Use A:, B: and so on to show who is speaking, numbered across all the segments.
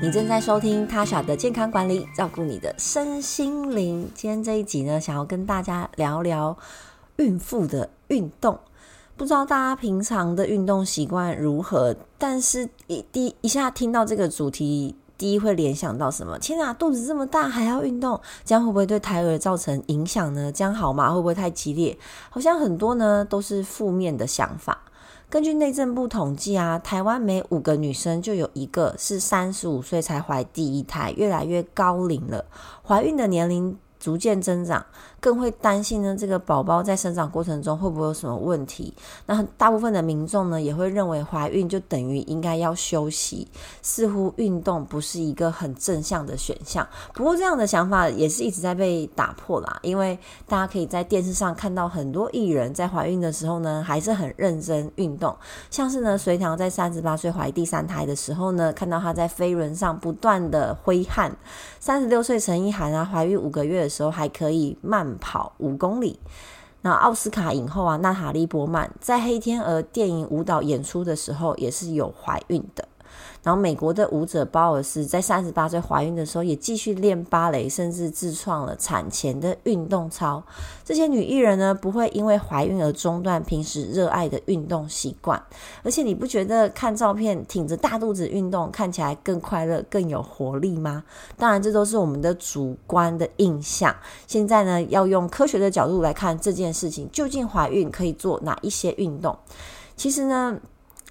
A: 你正在收听 Tasha 的健康管理，照顾你的身心灵。今天这一集呢，想要跟大家聊聊孕妇的运动。不知道大家平常的运动习惯如何？但是一第一下听到这个主题，第一会联想到什么？天哪，肚子这么大还要运动，这样会不会对胎儿造成影响呢？这样好吗？会不会太激烈？好像很多呢都是负面的想法。根据内政部统计啊，台湾每五个女生就有一个是三十五岁才怀第一胎，越来越高龄了，怀孕的年龄逐渐增长，更会担心呢，这个宝宝在生长过程中会不会有什么问题？那大部分的民众呢，也会认为怀孕就等于应该要休息，似乎运动不是一个很正向的选项。不过这样的想法也是一直在被打破啦，因为大家可以在电视上看到很多艺人在怀孕的时候呢，还是很认真运动，像是呢，隋棠在三十八岁怀第三胎的时候呢，看到她在飞轮上不断的挥汗；三十六岁陈意涵啊，怀孕五个月的时候还可以慢跑五公里。那奥斯卡影后啊，娜塔莉波曼在《黑天鹅》电影舞蹈演出的时候也是有怀孕的。然后，美国的舞者鲍尔斯在三十八岁怀孕的时候，也继续练芭蕾，甚至自创了产前的运动操。这些女艺人呢，不会因为怀孕而中断平时热爱的运动习惯。而且，你不觉得看照片挺着大肚子运动看起来更快乐、更有活力吗？当然，这都是我们的主观的印象。现在呢，要用科学的角度来看这件事情，究竟怀孕可以做哪一些运动？其实呢，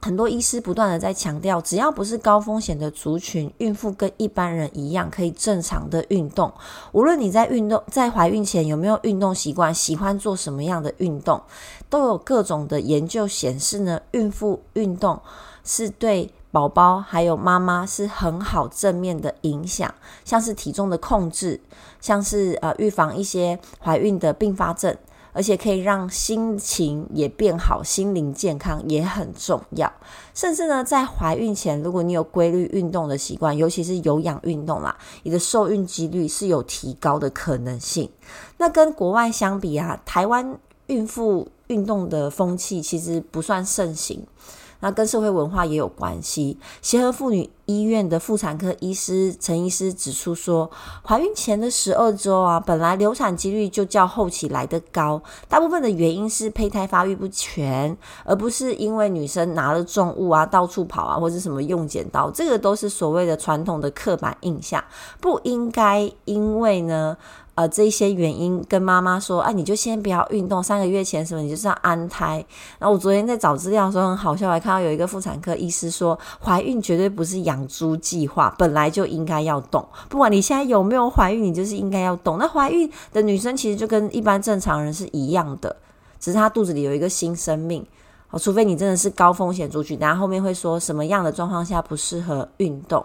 A: 很多医师不断的在强调，只要不是高风险的族群，孕妇跟一般人一样可以正常的运动。无论你在运动，在怀孕前有没有运动习惯，喜欢做什么样的运动，都有各种的研究显示呢，孕妇运动是对宝宝还有妈妈是很好正面的影响，像是体重的控制，像是呃预防一些怀孕的并发症。而且可以让心情也变好，心灵健康也很重要。甚至呢，在怀孕前，如果你有规律运动的习惯，尤其是有氧运动啦，你的受孕几率是有提高的可能性。那跟国外相比啊，台湾孕妇运动的风气其实不算盛行。那跟社会文化也有关系。协和妇女医院的妇产科医师陈医师指出说，怀孕前的十二周啊，本来流产几率就较后期来得高，大部分的原因是胚胎发育不全，而不是因为女生拿了重物啊，到处跑啊，或者什么用剪刀，这个都是所谓的传统的刻板印象，不应该因为呢。呃，这些原因跟妈妈说，啊，你就先不要运动，三个月前什么，你就是要安胎。然后我昨天在找资料的时候很好笑，还看到有一个妇产科医师说，怀孕绝对不是养养猪计划，本来就应该要动。不管你现在有没有怀孕，你就是应该要动。那怀孕的女生其实就跟一般正常人是一样的，只是她肚子里有一个新生命。哦，除非你真的是高风险族群，然后后面会说什么样的状况下不适合运动。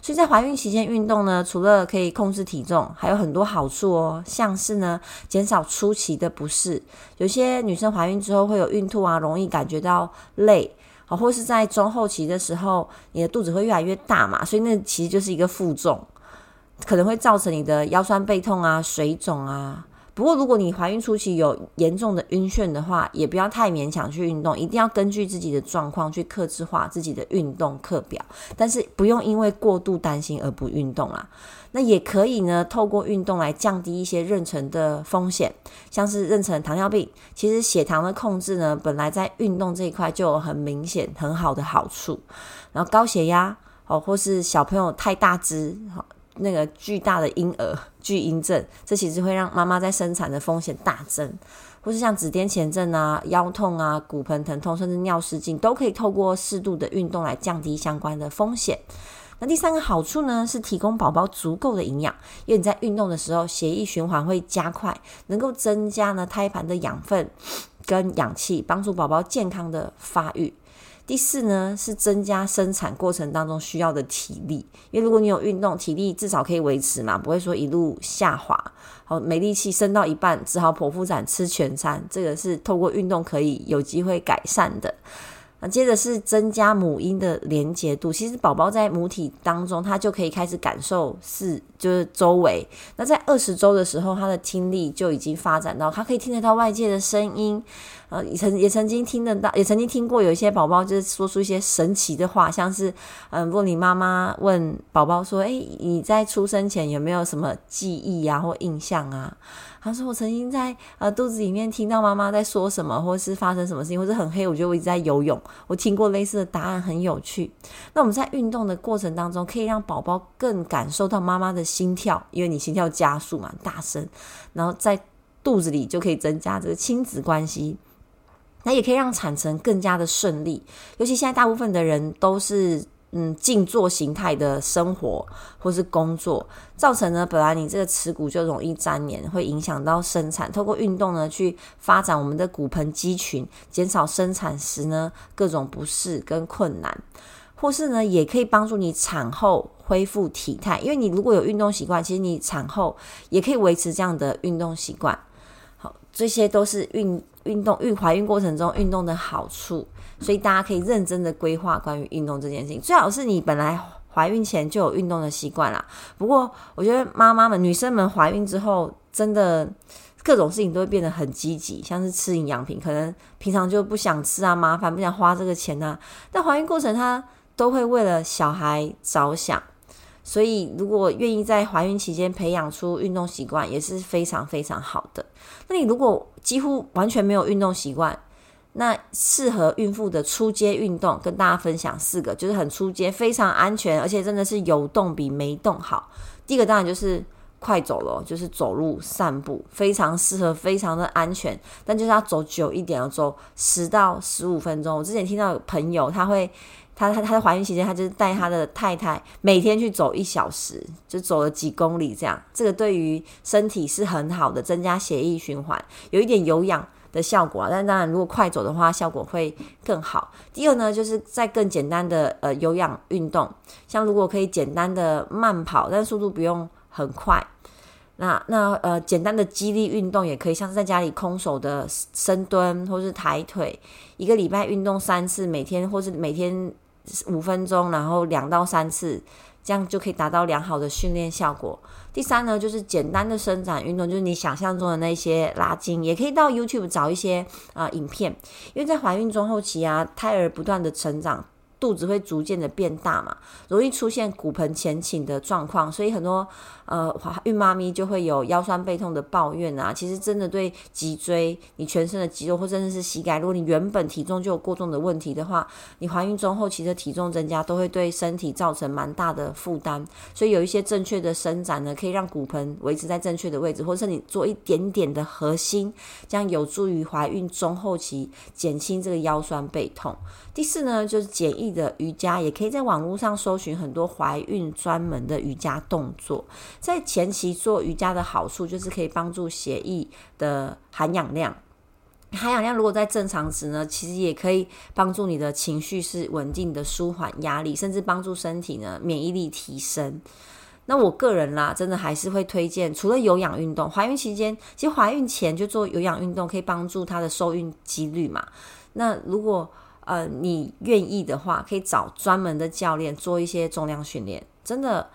A: 所以在怀孕期间运动呢，除了可以控制体重，还有很多好处哦，像是呢，减少初期的不适。有些女生怀孕之后会有孕吐啊，容易感觉到累，或是在中后期的时候，你的肚子会越来越大嘛，所以那其实就是一个负重，可能会造成你的腰酸背痛啊、水肿啊。不过，如果你怀孕初期有严重的晕眩的话，也不要太勉强去运动，一定要根据自己的状况去克制化自己的运动课表。但是不用因为过度担心而不运动啦。那也可以呢，透过运动来降低一些妊娠的风险，像是妊娠糖尿病，其实血糖的控制呢，本来在运动这一块就有很明显很好的好处。然后高血压哦，或是小朋友太大只，那个巨大的婴儿巨婴症，这其实会让妈妈在生产的风险大增，或是像子痫前症啊、腰痛啊、骨盆疼痛，甚至尿失禁，都可以透过适度的运动来降低相关的风险。那第三个好处呢，是提供宝宝足够的营养，因为你在运动的时候，血液循环会加快，能够增加呢胎盘的养分跟氧气，帮助宝宝健康的发育。第四呢，是增加生产过程当中需要的体力，因为如果你有运动，体力至少可以维持嘛，不会说一路下滑，好没力气，升到一半只好剖腹产吃全餐，这个是透过运动可以有机会改善的。那接着是增加母婴的连结度，其实宝宝在母体当中，他就可以开始感受是就是周围。那在二十周的时候，他的听力就已经发展到他可以听得到外界的声音。呃，也曾也曾经听得到，也曾经听过有一些宝宝就是说出一些神奇的话，像是，嗯、呃，如果你妈妈问宝宝说，诶，你在出生前有没有什么记忆啊或印象啊？他说我曾经在呃肚子里面听到妈妈在说什么，或是发生什么事情，或是很黑，我觉得我一直在游泳。我听过类似的答案，很有趣。那我们在运动的过程当中，可以让宝宝更感受到妈妈的心跳，因为你心跳加速嘛，大声，然后在肚子里就可以增加这个亲子关系。那也可以让产程更加的顺利，尤其现在大部分的人都是嗯静坐形态的生活或是工作，造成呢本来你这个耻骨就容易粘连，会影响到生产。透过运动呢去发展我们的骨盆肌群，减少生产时呢各种不适跟困难，或是呢也可以帮助你产后恢复体态，因为你如果有运动习惯，其实你产后也可以维持这样的运动习惯。好，这些都是运。运动，孕怀孕过程中运动的好处，所以大家可以认真的规划关于运动这件事情。最好是你本来怀孕前就有运动的习惯啦。不过，我觉得妈妈们、女生们怀孕之后，真的各种事情都会变得很积极，像是吃营养品，可能平常就不想吃啊，麻烦不想花这个钱啊。但怀孕过程，她都会为了小孩着想。所以，如果愿意在怀孕期间培养出运动习惯，也是非常非常好的。那你如果几乎完全没有运动习惯，那适合孕妇的初阶运动，跟大家分享四个，就是很初阶、非常安全，而且真的是有动比没动好。第一个当然就是快走了，就是走路散步，非常适合，非常的安全。但就是要走久一点，要走十到十五分钟。我之前听到有朋友他会。她她她在怀孕期间，她就是带她的太太每天去走一小时，就走了几公里这样。这个对于身体是很好的，增加血液循环，有一点有氧的效果啊。但当然，如果快走的话，效果会更好。第二呢，就是在更简单的呃有氧运动，像如果可以简单的慢跑，但速度不用很快。那那呃简单的肌力运动也可以，像是在家里空手的深蹲或是抬腿，一个礼拜运动三次，每天或是每天。五分钟，然后两到三次，这样就可以达到良好的训练效果。第三呢，就是简单的伸展运动，就是你想象中的那些拉筋，也可以到 YouTube 找一些啊、影片，因为在怀孕中后期啊，胎儿不断的成长。肚子会逐渐的变大嘛，容易出现骨盆前倾的状况，所以很多呃怀孕妈咪就会有腰酸背痛的抱怨啊。其实真的对脊椎、你全身的肌肉或甚至是膝盖，如果你原本体重就有过重的问题的话，你怀孕中后期的体重增加都会对身体造成蛮大的负担。所以有一些正确的伸展呢，可以让骨盆维持在正确的位置，或是你做一点点的核心，这样有助于怀孕中后期减轻这个腰酸背痛。第四呢，就是简易的瑜伽，也可以在网络上搜寻很多怀孕专门的瑜伽动作。在前期做瑜伽的好处，就是可以帮助血液的含氧量。含氧量如果在正常值呢，其实也可以帮助你的情绪是稳定的，舒缓压力，甚至帮助身体呢免疫力提升。那我个人啦，真的还是会推荐，除了有氧运动，怀孕期间其实怀孕前就做有氧运动，可以帮助她的受孕几率嘛。那如果呃，你愿意的话，可以找专门的教练做一些重量训练。真的，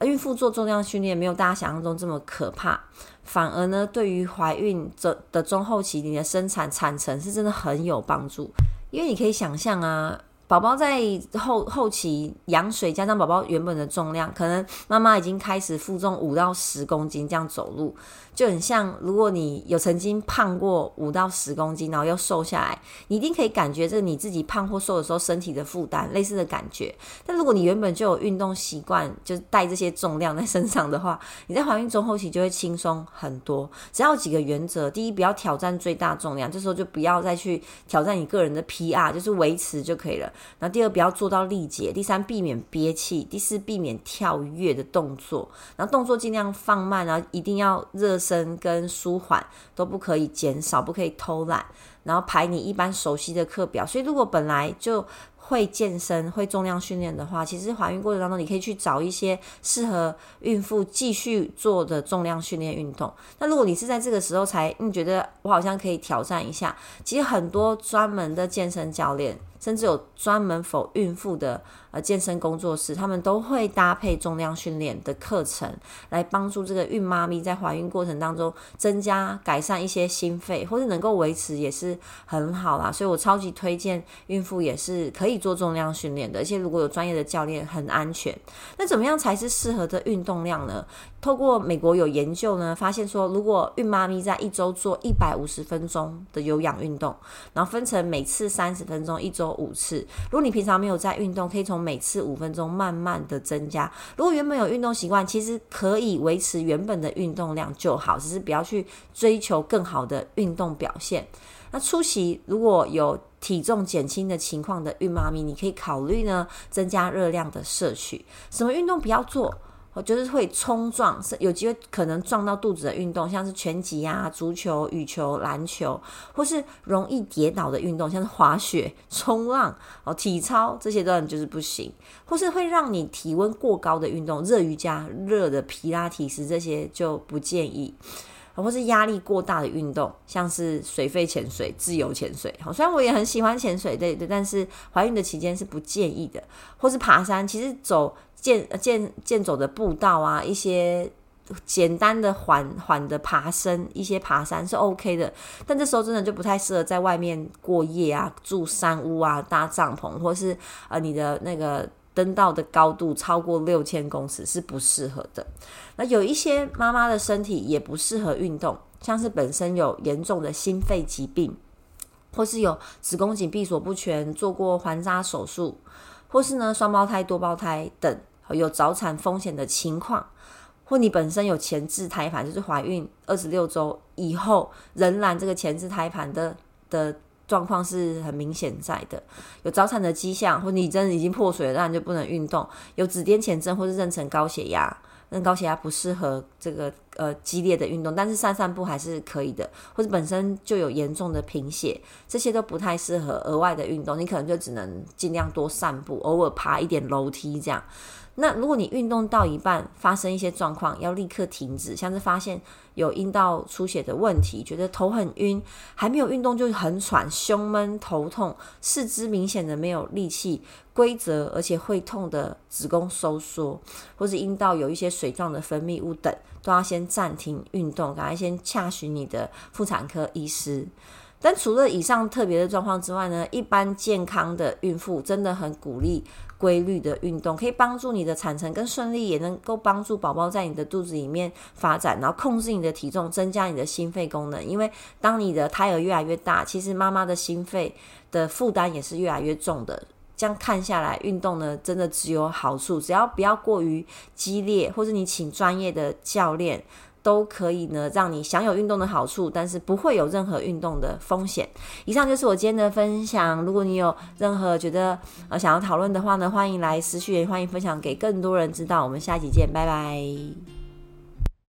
A: 孕妇做重量训练没有大家想象中这么可怕，反而呢，对于怀孕这的中后期，你的生产产程是真的很有帮助。因为你可以想象啊，宝宝在后后期羊水加上宝宝原本的重量，可能妈妈已经开始负重五到十公斤这样走路。就很像，如果你有曾经胖过五到十公斤，然后又瘦下来，你一定可以感觉这你自己胖或瘦的时候身体的负担，类似的感觉。但如果你原本就有运动习惯，就带这些重量在身上的话，你在怀孕中后期就会轻松很多。只要几个原则：第一，不要挑战最大重量，这时候就不要再去挑战你个人的 PR，就是维持就可以了。然后第二，不要做到力竭；第三，避免憋气；第四，避免跳跃的动作。然后动作尽量放慢，然后一定要热。身跟舒缓都不可以减少，不可以偷懒，然后排你一般熟悉的课表。所以如果本来就会健身、会重量训练的话，其实怀孕过程当中，你可以去找一些适合孕妇继续做的重量训练运动。那如果你是在这个时候才，你觉得我好像可以挑战一下，其实很多专门的健身教练。甚至有专门否孕妇的呃健身工作室，他们都会搭配重量训练的课程，来帮助这个孕妈咪在怀孕过程当中增加改善一些心肺，或者能够维持也是很好啦。所以我超级推荐孕妇也是可以做重量训练的，而且如果有专业的教练，很安全。那怎么样才是适合的运动量呢？透过美国有研究呢，发现说，如果孕妈咪在一周做一百五十分钟的有氧运动，然后分成每次三十分钟，一周五次。如果你平常没有在运动，可以从每次五分钟慢慢的增加。如果原本有运动习惯，其实可以维持原本的运动量就好，只是不要去追求更好的运动表现。那初期如果有体重减轻的情况的孕妈咪，你可以考虑呢，增加热量的摄取。什么运动不要做？就是会冲撞，是有机会可能撞到肚子的运动，像是拳击啊、足球、羽球、篮球，或是容易跌倒的运动，像是滑雪、冲浪、哦体操这些都就是不行，或是会让你体温过高的运动，热瑜伽、热的皮拉提斯这些就不建议。或是压力过大的运动，像是水肺潜水、自由潜水。好，虽然我也很喜欢潜水，对对，但是怀孕的期间是不建议的。或是爬山，其实走健健健走的步道啊，一些简单的缓缓的爬升，一些爬山是 OK 的。但这时候真的就不太适合在外面过夜啊，住山屋啊，搭帐篷，或是呃你的那个。登道的高度超过六千公尺是不适合的。那有一些妈妈的身体也不适合运动，像是本身有严重的心肺疾病，或是有子宫颈闭锁不全、做过环扎手术，或是呢双胞胎、多胞胎等有早产风险的情况，或你本身有前置胎盘，就是怀孕二十六周以后仍然这个前置胎盘的的。状况是很明显在的，有早产的迹象，或你真的已经破水了，那你就不能运动。有子癫前症或是妊娠高血压，那高血压不适合这个呃激烈的运动，但是散散步还是可以的。或者本身就有严重的贫血，这些都不太适合额外的运动，你可能就只能尽量多散步，偶尔爬一点楼梯这样。那如果你运动到一半发生一些状况，要立刻停止，像是发现有阴道出血的问题，觉得头很晕，还没有运动就很喘、胸闷、头痛，四肢明显的没有力气、规则而且会痛的子宫收缩，或是阴道有一些水状的分泌物等，都要先暂停运动，赶快先洽询你的妇产科医师。但除了以上特别的状况之外呢，一般健康的孕妇真的很鼓励规律的运动，可以帮助你的产程更顺利，也能够帮助宝宝在你的肚子里面发展，然后控制你的体重，增加你的心肺功能。因为当你的胎儿越来越大，其实妈妈的心肺的负担也是越来越重的。这样看下来，运动呢真的只有好处，只要不要过于激烈，或者你请专业的教练。都可以呢，让你享有运动的好处，但是不会有任何运动的风险。以上就是我今天的分享。如果你有任何觉得呃想要讨论的话呢，欢迎来私讯，也欢迎分享给更多人知道。我们下期见，拜拜。